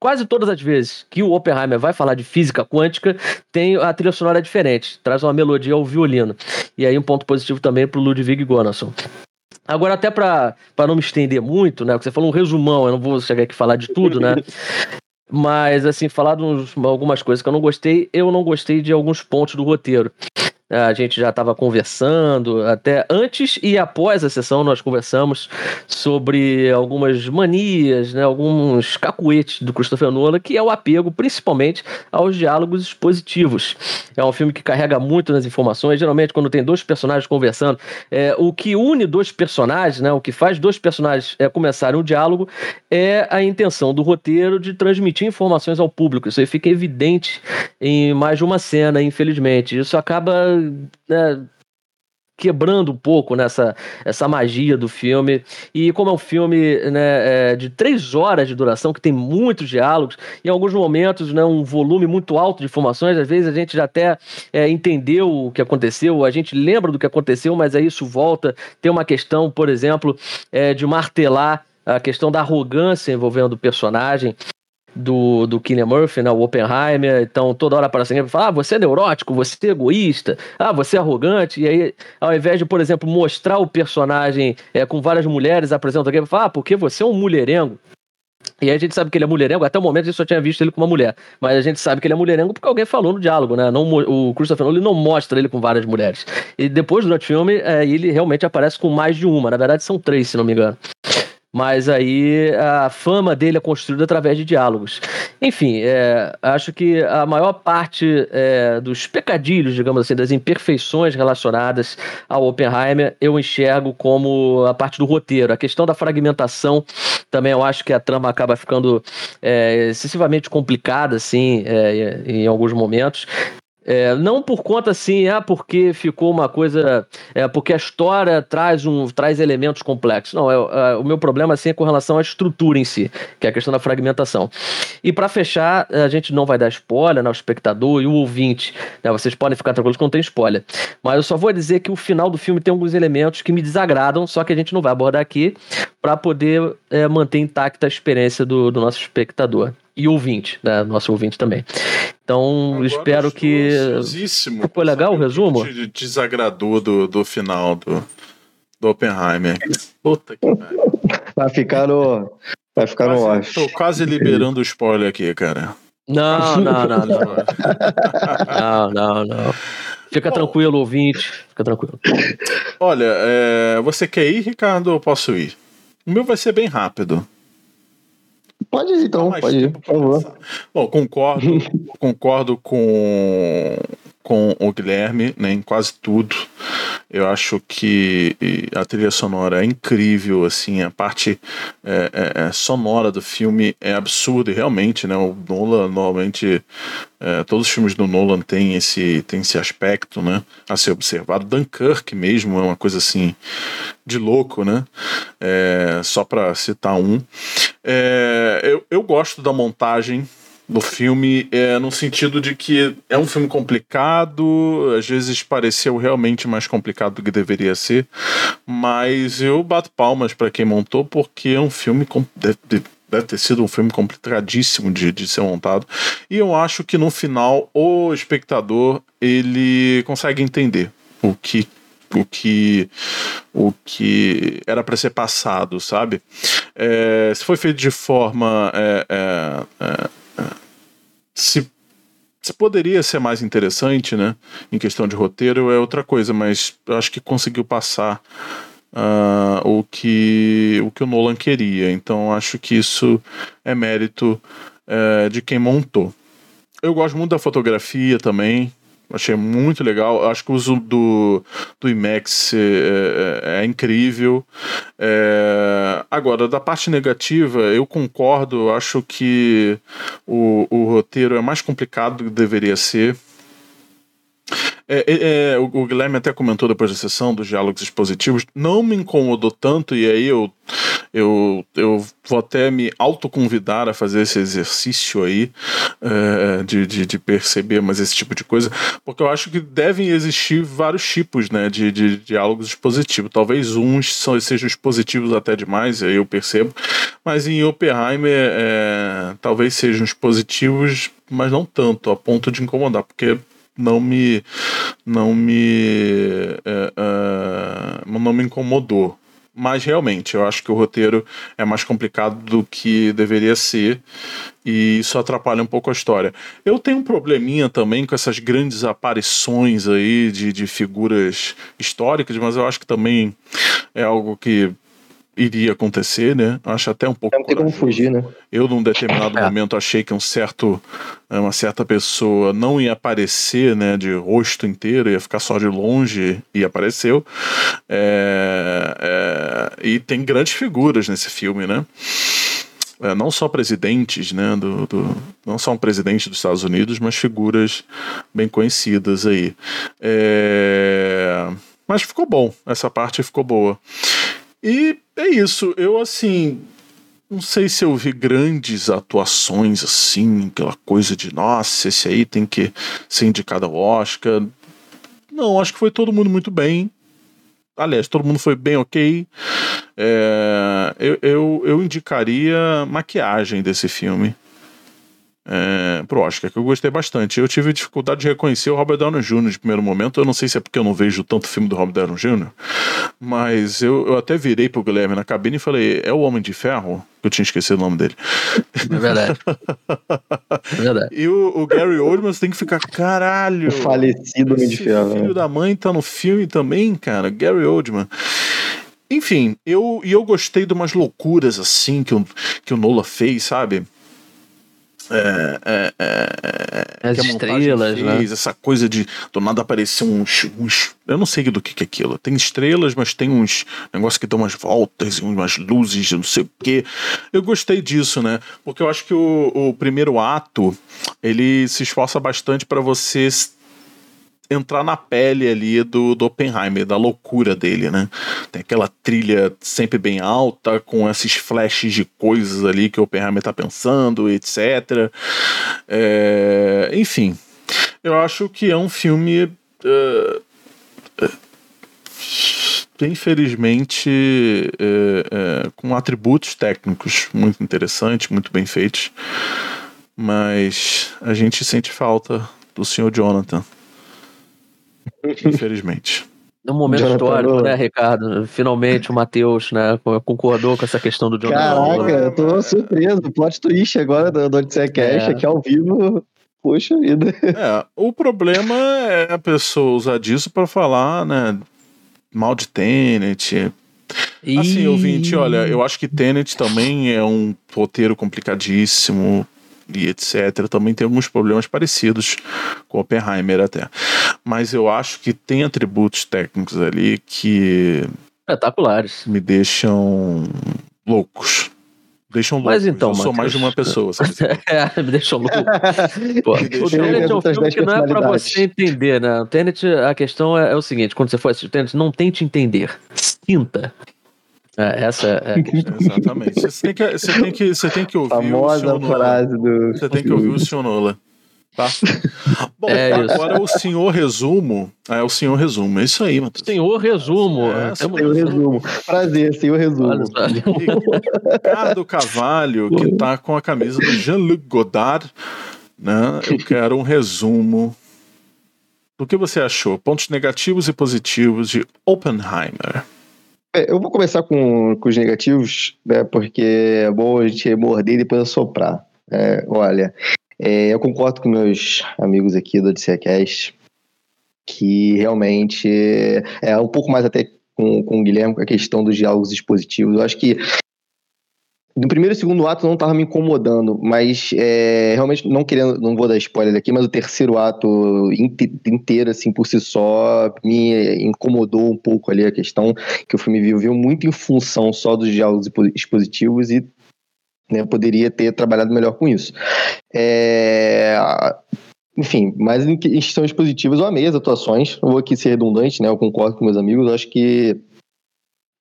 quase todas as vezes que o Oppenheimer vai falar de física quântica, tem a trilha sonora diferente, traz uma melodia ao violino. E aí um ponto positivo também para o Ludwig Göransson. Agora, até para não me estender muito, né? Porque você falou um resumão, eu não vou chegar aqui falar de tudo, né? Mas, assim, falar de algumas coisas que eu não gostei, eu não gostei de alguns pontos do roteiro a gente já estava conversando, até antes e após a sessão nós conversamos sobre algumas manias, né, alguns cacuetes do Christopher Nolan, que é o apego principalmente aos diálogos expositivos. É um filme que carrega muito nas informações, geralmente quando tem dois personagens conversando, é, o que une dois personagens, né, o que faz dois personagens é, começarem um diálogo é a intenção do roteiro de transmitir informações ao público. Isso aí fica evidente em mais de uma cena, infelizmente. Isso acaba né, quebrando um pouco nessa essa magia do filme. E como é um filme né, é, de três horas de duração, que tem muitos diálogos, em alguns momentos né, um volume muito alto de informações, às vezes a gente já até é, entendeu o que aconteceu, a gente lembra do que aconteceu, mas aí isso volta. Tem uma questão, por exemplo, é, de martelar a questão da arrogância envolvendo o personagem do, do Killian Murphy, né, o Oppenheimer, então toda hora aparece alguém e fala, ah, você é neurótico, você é egoísta, ah, você é arrogante, e aí ao invés de, por exemplo, mostrar o personagem é, com várias mulheres, apresenta alguém e fala, ah, porque você é um mulherengo. E aí a gente sabe que ele é mulherengo, até o momento a gente só tinha visto ele com uma mulher, mas a gente sabe que ele é mulherengo porque alguém falou no diálogo, né, não, o Christopher Nolan não mostra ele com várias mulheres. E depois, durante o filme, é, ele realmente aparece com mais de uma, na verdade são três, se não me engano mas aí a fama dele é construída através de diálogos. Enfim, é, acho que a maior parte é, dos pecadilhos, digamos assim, das imperfeições relacionadas ao Oppenheimer, eu enxergo como a parte do roteiro. A questão da fragmentação também eu acho que a trama acaba ficando é, excessivamente complicada, assim, é, em alguns momentos. É, não por conta assim, ah, porque ficou uma coisa. É, porque a história traz, um, traz elementos complexos. Não, é, é, o meu problema assim, é com relação à estrutura em si, que é a questão da fragmentação. E para fechar, a gente não vai dar spoiler, né, o espectador e o ouvinte. Né, vocês podem ficar tranquilos que não tem spoiler. Mas eu só vou dizer que o final do filme tem alguns elementos que me desagradam, só que a gente não vai abordar aqui, para poder é, manter intacta a experiência do, do nosso espectador e ouvinte, né? Nosso ouvinte também. Então, Agora espero que. Ficou legal o resumo? Te desagradou do, do final do, do Oppenheimer. Puta que pariu. Vai ficar no. Vai ficar quase, no Watch. Tô quase liberando o spoiler aqui, cara. Não, não, não, não. não, não, não. Fica Bom, tranquilo, ouvinte. Fica tranquilo. Olha, é, você quer ir, Ricardo, ou posso ir? O meu vai ser bem rápido. Pode ir, então, pode ir, por favor. Bom, concordo, concordo com, com o Guilherme né, em quase tudo. Eu acho que a trilha sonora é incrível, assim, a parte é, é, é, sonora do filme é absurda e realmente, né, o Nolan normalmente é, todos os filmes do Nolan têm esse, têm esse aspecto, né, a ser observado. Dunkirk mesmo é uma coisa assim de louco, né, é, só para citar um. É, eu, eu gosto da montagem do filme é no sentido de que é um filme complicado, às vezes pareceu realmente mais complicado do que deveria ser, mas eu bato palmas para quem montou porque é um filme deve, deve ter sido um filme complicadíssimo de, de ser montado e eu acho que no final o espectador ele consegue entender o que o que o que era para ser passado, sabe? É, se foi feito de forma é, é, é se, se poderia ser mais interessante, né? Em questão de roteiro é outra coisa, mas eu acho que conseguiu passar uh, o, que, o que o Nolan queria. Então acho que isso é mérito uh, de quem montou. Eu gosto muito da fotografia também. Achei muito legal. Acho que o uso do, do IMAX é, é, é incrível. É, agora, da parte negativa, eu concordo. Acho que o, o roteiro é mais complicado do que deveria ser. É, é, é, o, Guilherme até comentou depois da sessão dos diálogos expositivos, não me incomodou tanto, e aí eu, Eu, eu vou até me autoconvidar a fazer esse exercício aí é, de, de, de, perceber mais esse tipo de coisa, porque eu acho que devem existir vários tipos né, de, de, de diálogos expositivos. Talvez uns são, sejam expositivos até demais, aí eu percebo, mas em Oppenheimer é, talvez sejam expositivos, mas não tanto, a ponto de incomodar, porque não me não me é, é, não me incomodou mas realmente eu acho que o roteiro é mais complicado do que deveria ser e isso atrapalha um pouco a história. Eu tenho um probleminha também com essas grandes aparições aí de, de figuras históricas, mas eu acho que também é algo que iria acontecer, né? Acho até um pouco. Não tem como fugir, né? Eu, num determinado é. momento, achei que um certo, é, uma certa pessoa não ia aparecer, né, de rosto inteiro, ia ficar só de longe e apareceu. É, é, e tem grandes figuras nesse filme, né? É, não só presidentes, né, do, do, não só um presidente dos Estados Unidos, mas figuras bem conhecidas aí. É, mas ficou bom, essa parte ficou boa. E é isso. Eu, assim, não sei se eu vi grandes atuações assim, aquela coisa de nossa, esse aí tem que ser indicado ao Oscar. Não, acho que foi todo mundo muito bem. Aliás, todo mundo foi bem ok. É, eu, eu, eu indicaria maquiagem desse filme é, pro Oscar, que eu gostei bastante. Eu tive dificuldade de reconhecer o Robert Downey Jr. de primeiro momento. Eu não sei se é porque eu não vejo tanto filme do Robert Downey Jr., mas eu, eu até virei pro Guilherme na cabine e falei: é o Homem de Ferro? Eu tinha esquecido o nome dele. É verdade. é verdade. E o, o Gary Oldman tem que ficar, caralho. O falecido Homem de Ferro. O filho né? da mãe tá no filme também, cara. Gary Oldman. Enfim, eu, e eu gostei de umas loucuras assim que o, que o Nola fez, sabe? É, é, é, As estrelas, fez, né? Essa coisa de do nada aparecer uns, uns. Eu não sei do que, que é aquilo. Tem estrelas, mas tem uns negócios que dão umas voltas, umas luzes, não sei o quê. Eu gostei disso, né? Porque eu acho que o, o primeiro ato ele se esforça bastante para você entrar na pele ali do, do Oppenheimer, da loucura dele, né? Tem aquela trilha sempre bem alta, com esses flashes de coisas ali que o Oppenheimer tá pensando, etc. É, enfim, eu acho que é um filme. Uh, infelizmente, é, com atributos técnicos muito interessantes, muito bem feitos, mas a gente sente falta do Sr. Jonathan. Infelizmente. Um momento Jonathan histórico, Nolan. né, Ricardo? Finalmente o Matheus né, concordou com essa questão do Jonathan Caraca, Nolan. eu tô surpreso. Plot twist agora do, do Odisseia Cash, é. aqui ao vivo. Poxa vida. É, o problema é a pessoa usar disso para falar, né, mal de Tenet. Assim, ouvinte, olha, eu acho que Tenet também é um roteiro complicadíssimo e etc. Também tem alguns problemas parecidos com Oppenheimer até. Mas eu acho que tem atributos técnicos ali que. Espetaculares. Me deixam loucos. Deixam loucos. Mas então, eu sou mais de uma pessoa, sabe? é, me deixam louco. Pô, me o Tenet é um filme que não é pra você entender, né? O Tenet, a questão é, é o seguinte: quando você for assistir o Tenet, não tente entender. Sinta. É, essa é a questão. Exatamente. Você tem que, você tem que, você tem que ouvir Famosa o frase do. Você tem que ouvir o senhor Nola. Tá? Bom, é agora o senhor resumo. É o senhor resumo. É isso aí, Matheus. Senhor resumo. É, senhor resumo. Prazer, senhor resumo. Ricardo Cavalho, que tá com a camisa do Jean-Luc Godard. Né? Eu quero um resumo do que você achou. Pontos negativos e positivos de Oppenheimer. É, eu vou começar com, com os negativos, né, porque é bom a gente morder e depois assoprar. É, olha, é, eu concordo com meus amigos aqui do Odisseia Cast, que realmente é um pouco mais até com, com o Guilherme, com a questão dos diálogos expositivos. Eu acho que no primeiro e segundo ato não estava me incomodando, mas é, realmente não querendo, não vou dar spoiler aqui, mas o terceiro ato inteiro, assim, por si só, me incomodou um pouco ali a questão que o filme viu muito em função só dos diálogos expositivos e né, poderia ter trabalhado melhor com isso. É, enfim, mas em questões positivas eu amei as atuações, não vou aqui ser redundante, né, eu concordo com meus amigos, acho que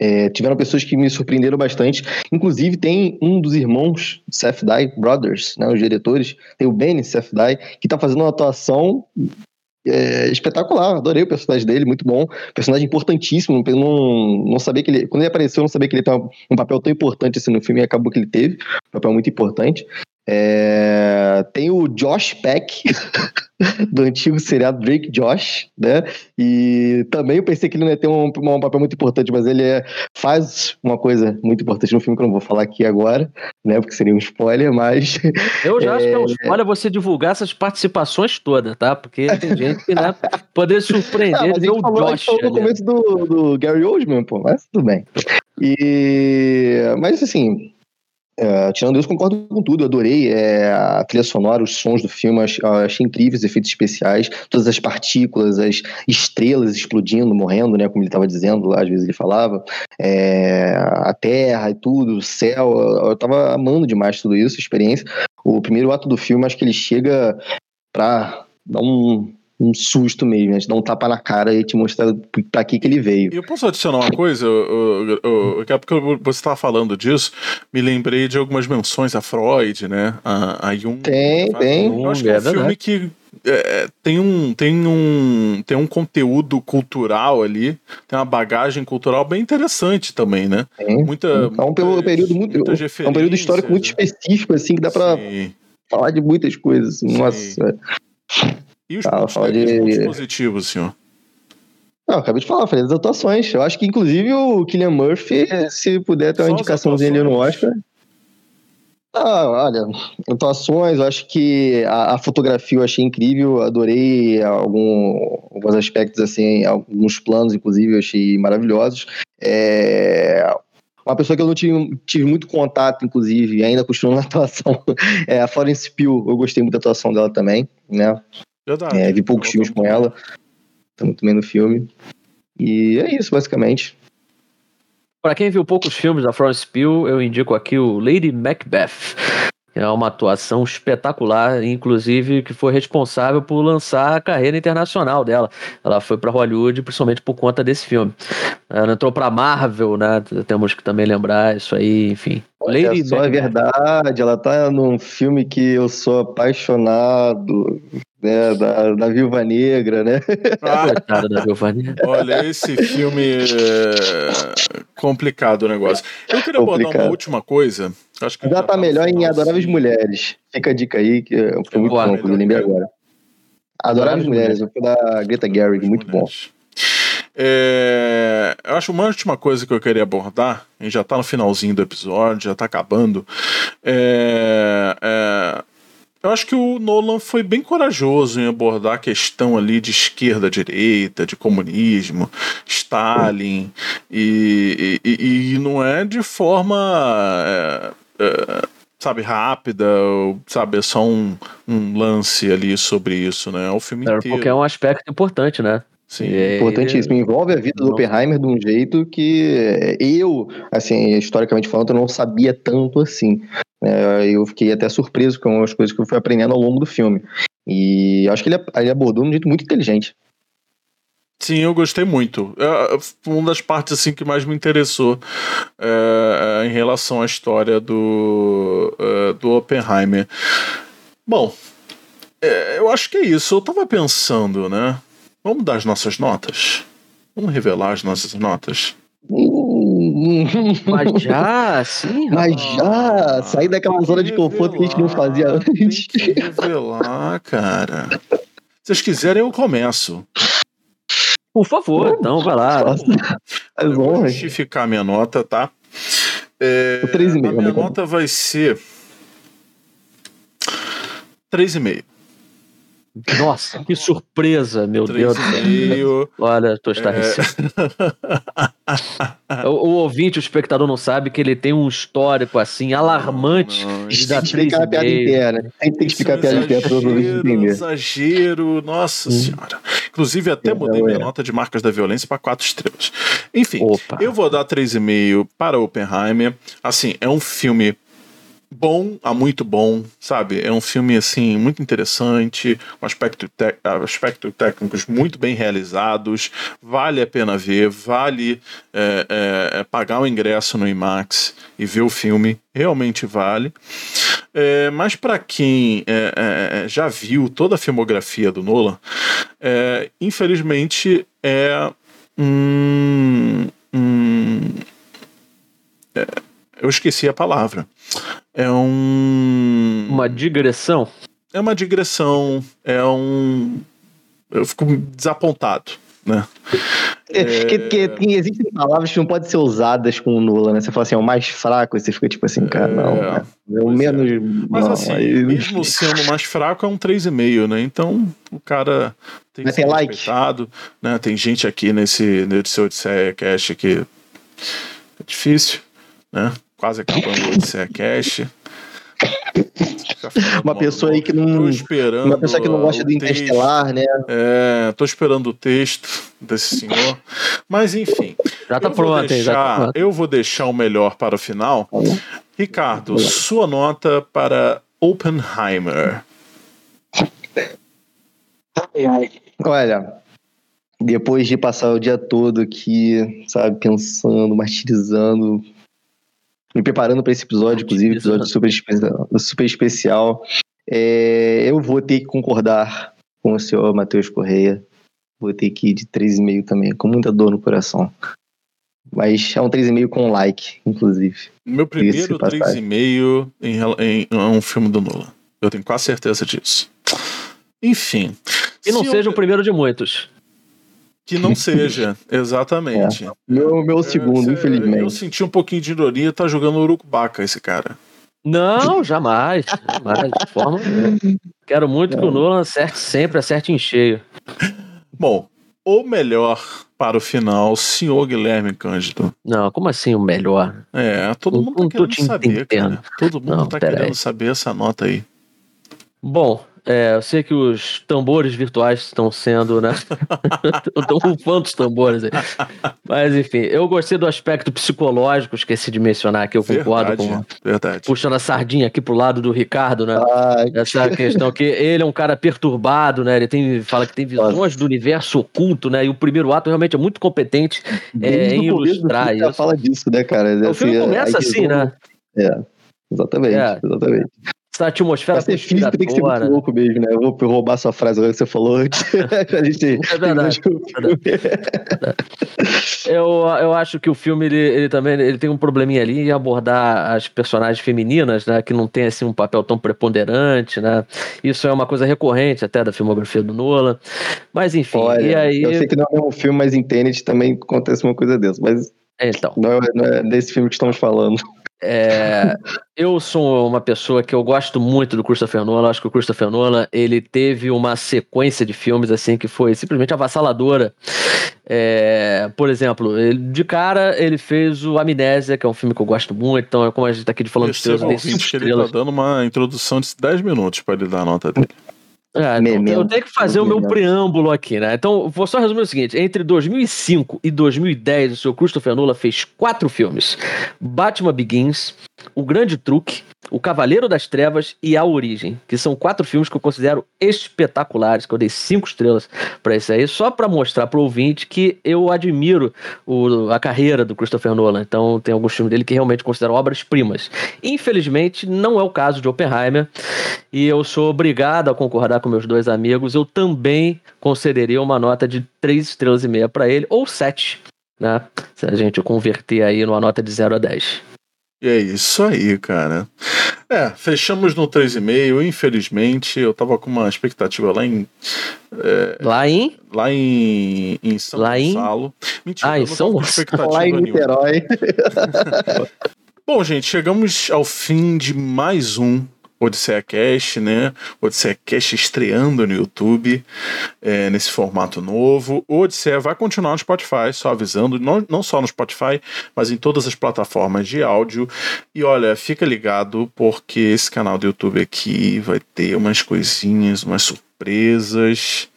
É, tiveram pessoas que me surpreenderam bastante. Inclusive, tem um dos irmãos Safdie Brothers, né, os diretores, tem o Benny Safdie, que está fazendo uma atuação é, espetacular. Adorei o personagem dele, muito bom. Personagem importantíssimo. Não, não sabia que ele. Quando ele apareceu, eu não sabia que ele tinha um papel tão importante assim no filme e acabou que ele teve. Um papel muito importante. É, tem o Josh Peck, do antigo seriado Drake Josh, né? E também eu pensei que ele não ia ter um, um papel muito importante, mas ele é, faz uma coisa muito importante no filme que eu não vou falar aqui agora, né? Porque seria um spoiler, mas. Eu já é, acho que é um é. spoiler você divulgar essas participações todas, tá? Porque tem gente que né, poder surpreender. Ah, mas a gente falou, Josh, a gente falou no começo do, do Gary Oldman, pô, mas tudo bem. E, mas assim, é, tirando isso, concordo com tudo. Eu adorei é, a trilha sonora, os sons do filme, achei, achei incríveis, efeitos especiais, todas as partículas, as estrelas explodindo, morrendo, né? Como ele estava dizendo lá, às vezes ele falava, é, a terra e tudo, o céu. Eu estava amando demais tudo isso, a experiência. O primeiro ato do filme, acho que ele chega para dar um um susto mesmo, né? te dar um tapa na cara e te mostrar pra que que ele veio. E eu posso adicionar uma coisa? é porque você estava falando disso, me lembrei de algumas menções a Freud, né? A, a Jung. Tem, tem. Eu acho que é, um filme que é, tem, um, tem, um, tem um conteúdo cultural ali, tem uma bagagem cultural bem interessante também, né? Tem. Muita, é um muita, período muito, é um período histórico muito né? específico, assim, que dá pra Sim. falar de muitas coisas. Assim. Nossa. E os, ah, pontos, de... pontos positivos, senhor? Não, acabei de falar, falei das atuações. Eu acho que, inclusive, o Killian Murphy, se puder ter uma indicaçãozinha ali no Oscar. Ah, olha, atuações, eu acho que a, a, fotografia eu achei incrível, adorei algum, alguns aspectos, assim, alguns planos, inclusive, eu achei maravilhosos. É, uma pessoa que eu não tive, tive muito contato, inclusive, ainda continuando na atuação, é a Florence Pugh, eu gostei muito da atuação dela também, né? Verdade. É, vi poucos filmes com ela. Tá muito bem no filme. E é isso, basicamente. Para quem viu poucos filmes da Florence Pugh, eu indico aqui o Lady Macbeth. É uma atuação espetacular, inclusive que foi responsável por lançar a carreira internacional dela. Ela foi para Hollywood principalmente por conta desse filme. Ela entrou para Marvel, né? Temos que também lembrar isso aí, enfim. Lady só é verdade, ela tá num filme que eu sou apaixonado, né, da, da Viúva Negra, né? Ah, da Viúva Negra. Olha, esse filme é complicado o negócio. Eu queria complicado. abordar uma última coisa. Acho que já tá melhor em Adoráveis Mulheres. Fica a dica aí, que foi muito bom, que eu lembrei agora. Adoráveis Mulheres, o filme da Greta Gerwig, muito bom. É, eu acho uma última coisa que eu queria abordar, a gente já tá no finalzinho do episódio, já tá acabando. É, é, eu acho que o Nolan foi bem corajoso em abordar a questão ali de esquerda-direita, de comunismo, Stalin, e, e, e não é de forma. É, é, sabe, rápida, ou, sabe, é só um, um lance ali sobre isso, né? É o filme é, inteiro. Porque é um aspecto importante, né? Sim, é importantíssimo. Envolve a vida do Oppenheimer de um jeito que eu, assim, historicamente falando, eu não sabia tanto assim. É, eu fiquei até surpreso com as coisas que eu fui aprendendo ao longo do filme. E acho que ele, ele abordou de um jeito muito inteligente. Sim, eu gostei muito. É, é uma das partes assim que mais me interessou é, é em relação à história do, é, do Oppenheimer. Bom, é, eu acho que é isso. Eu tava pensando, né? Vamos dar as nossas notas? Vamos revelar as nossas notas? Mas já, sim. Mas já, sair daquela zona de conforto que a gente não fazia antes. Tem que revelar, cara. Se vocês quiserem, eu começo. Por favor, então vai lá. É eu vou justificar minha nota, tá? É, o 3,5. A minha nota vai ser 3,5. Nossa, que surpresa, meu Deus do céu. Olha, tô estarrecendo. É... o, o, ouvinte, o espectador não sabe que ele tem um histórico assim alarmante. Não, não. Tem que explicar a piada inteira. Tem que explicar a piada inteira para os ouvintes entenderem. Exagero, nossa hum. senhora. Inclusive, até mudei minha é. nota de marcas da violência para quatro estrelas. Enfim, Opa. eu vou dar 3,5 para Oppenheimer. Assim, é um filme bom a muito bom, sabe? É um filme assim muito interessante, com aspecto aspectos técnicos muito bem realizados, vale a pena ver, vale é, é, é, pagar o ingresso no IMAX e ver o filme, realmente vale. É, mas para quem é, é, já viu toda a filmografia do Nolan, infelizmente é um, um eu esqueci a palavra. É um. Uma digressão? É uma digressão. É um. Eu fico desapontado, né? É, porque, porque existem palavras que não podem ser usadas com o Nula, né? Você fala assim, é o mais fraco, e você fica tipo assim, cara, não, é, é o menos. É. Mas não, assim, aí... mesmo sendo mais fraco, é um 3,5, né? Então o cara tem que ser like. respeitado. Né? Tem gente aqui nesse, nesse Odisseia Cash que é difícil, né? Quase acabando o Odisseia Cash. Uma pessoa aí que não. Uma pessoa que não gosta do Interestelar, né? É, tô esperando o texto desse senhor. Mas enfim. Já tá pronto, deixar, já tá pronto. Eu vou deixar o melhor para o final. Ricardo, sua nota para Oppenheimer. Olha, depois de passar o dia todo aqui, sabe, pensando, martirizando, me preparando para esse episódio, inclusive, episódio super, super especial. É, eu vou ter que concordar com o senhor Matheus Correia. Vou ter que ir de 3,5 também, com muita dor no coração. Mas é um 3,5 com like, inclusive. Meu primeiro 3,5 em, em, em um filme do Nolan. Eu tenho quase certeza disso. Enfim. E não seja eu... o primeiro de muitos. Que não seja, exatamente. É. Meu, meu segundo, é, infelizmente. Eu senti um pouquinho de ironia, tá jogando Urucubaca esse cara. Não, jamais. jamais de forma Quero muito que o Nolan acerte sempre, acerte em cheio. Bom, o melhor para o final, senhor Guilherme Cândido. Não, como assim o melhor? É, todo mundo tá querendo saber, cara. Todo mundo não, tá querendo aí. saber essa nota aí. Bom, é, eu sei que os tambores virtuais estão sendo, né? Estão rufando os tambores aí. Mas, enfim, eu gostei do aspecto psicológico, esqueci de mencionar aqui, eu concordo verdade, com. Verdade. Puxando a sardinha aqui pro lado do Ricardo, né? Ai. Essa questão que ele é um cara perturbado, né? Ele tem, fala que tem visões do universo oculto, né? E o primeiro ato realmente é muito competente é, em ilustrar isso. fala disso, né, cara? O filme assim, começa assim, né? É. Exatamente, é. exatamente essa atmosfera Ser físico tem que ser muito louco mesmo, né? Eu vou roubar sua frase agora que você falou antes. a gente é verdade. eu, eu acho que o filme, ele, ele, também ele tem um probleminha ali em abordar as personagens femininas, né? Que não tem, assim, um papel tão preponderante, né? Isso é uma coisa recorrente até da filmografia do Nolan. Mas, enfim, Olha, e aí... Eu sei que não é um filme, mas em Tenet também acontece uma coisa dessa, mas... Então. Não é, não é desse filme que estamos falando. É, eu sou uma pessoa que eu gosto muito do Christopher Nolan. Acho que o Christopher Nolan ele teve uma sequência de filmes assim que foi simplesmente avassaladora. É, por exemplo, ele, de cara ele fez o Amnésia, que é um filme que eu gosto muito. Então, como a gente tá aqui falando de estrelas, ele tá dando uma introdução de 10 minutos para ele dar a nota dele. É, então, eu tenho que fazer o meu preâmbulo aqui, né? Então, vou só resumir o seguinte: entre 2005 e 2010, o seu Christopher Nolan fez quatro filmes: Batman Begins, O Grande Truque, o Cavaleiro das Trevas e A Origem, que são quatro filmes que eu considero espetaculares, que eu dei cinco estrelas para isso aí, só para mostrar pro ouvinte que eu admiro o, a carreira do Christopher Nolan. Então, tem alguns filmes dele que realmente considero obras-primas. Infelizmente, não é o caso de Oppenheimer, e eu sou obrigado a concordar com meus dois amigos. Eu também concederia uma nota de três estrelas e meia para ele, ou sete, né? Se a gente converter aí numa nota de 0 a 10. E é isso aí, cara. É, fechamos no 3,5. Infelizmente, eu tava com uma expectativa lá em. É, lá em? Lá em, em São lá Gonçalo. Em... Mentira, ah, em São Gonçalo. Lá em Niterói. Bom, gente, chegamos ao fim de mais um Odisseia Cast, né? Odisseia Cast estreando no YouTube, é, nesse formato novo. O Odisseia vai continuar no Spotify, só avisando, não, não só no Spotify, mas em todas as plataformas de áudio. E olha, fica ligado, porque esse canal do YouTube aqui vai ter umas coisinhas, umas surpresas.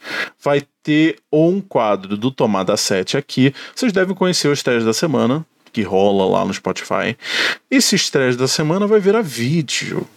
Vai ter um quadro do Tomada 7 aqui. Vocês devem conhecer os testes da semana que rola lá no Spotify. Esse estresse da semana vai virar vídeo.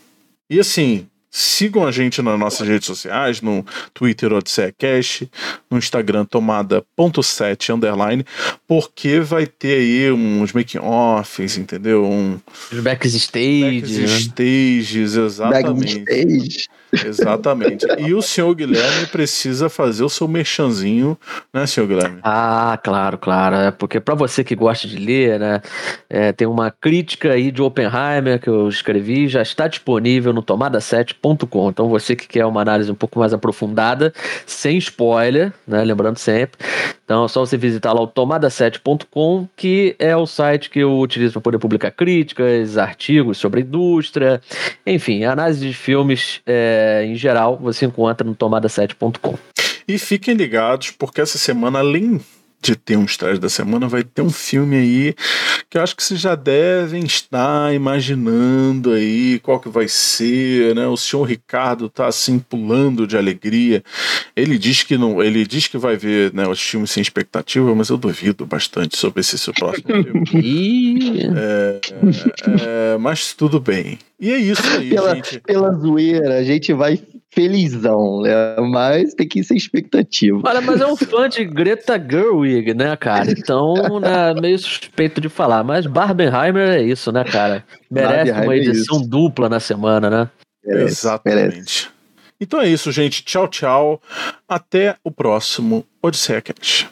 E assim, Sigam a gente nas nossas redes sociais, no Twitter Odisseia Cash, no Instagram tomada.7 underline, porque vai ter aí uns making-offs, entendeu? Um, Os backstages. Backstages, né? exatamente. Backstage. Exatamente. E o senhor Guilherme precisa fazer o seu merchanzinho, né, senhor Guilherme? Ah, claro, claro. É porque para você que gosta de ler, né, é, tem uma crítica aí de Oppenheimer que eu escrevi, já está disponível no tomada7.com. Então você que quer uma análise um pouco mais aprofundada, sem spoiler, né, lembrando sempre. Então é só você visitar lá o tomada7.com, que é o site que eu utilizo para poder publicar críticas, artigos sobre a indústria, enfim, análise de filmes. É, em geral, você encontra no tomada7.com. E fiquem ligados, porque essa semana, além de ter um estresse da semana, vai ter um filme aí que eu acho que vocês já devem estar imaginando aí qual que vai ser, né? O senhor Ricardo tá assim pulando de alegria. Ele diz que não, ele diz que vai ver, né, os filmes sem expectativa, mas eu duvido bastante sobre esse seu próximo filme. é, é, mas tudo bem. E é isso aí, pela, gente. Pela zoeira, a gente vai felizão, né? Mas tem que ser expectativa. Olha, mas é um fã de Greta Gerwig, né, cara? Então, né, meio suspeito de falar. Mas Barbenheimer é isso, né, cara? Merece uma é edição é dupla na semana, né? Merece, Exatamente. Merece. Então é isso, gente. Tchau, tchau. Até o próximo Odisseia Cat.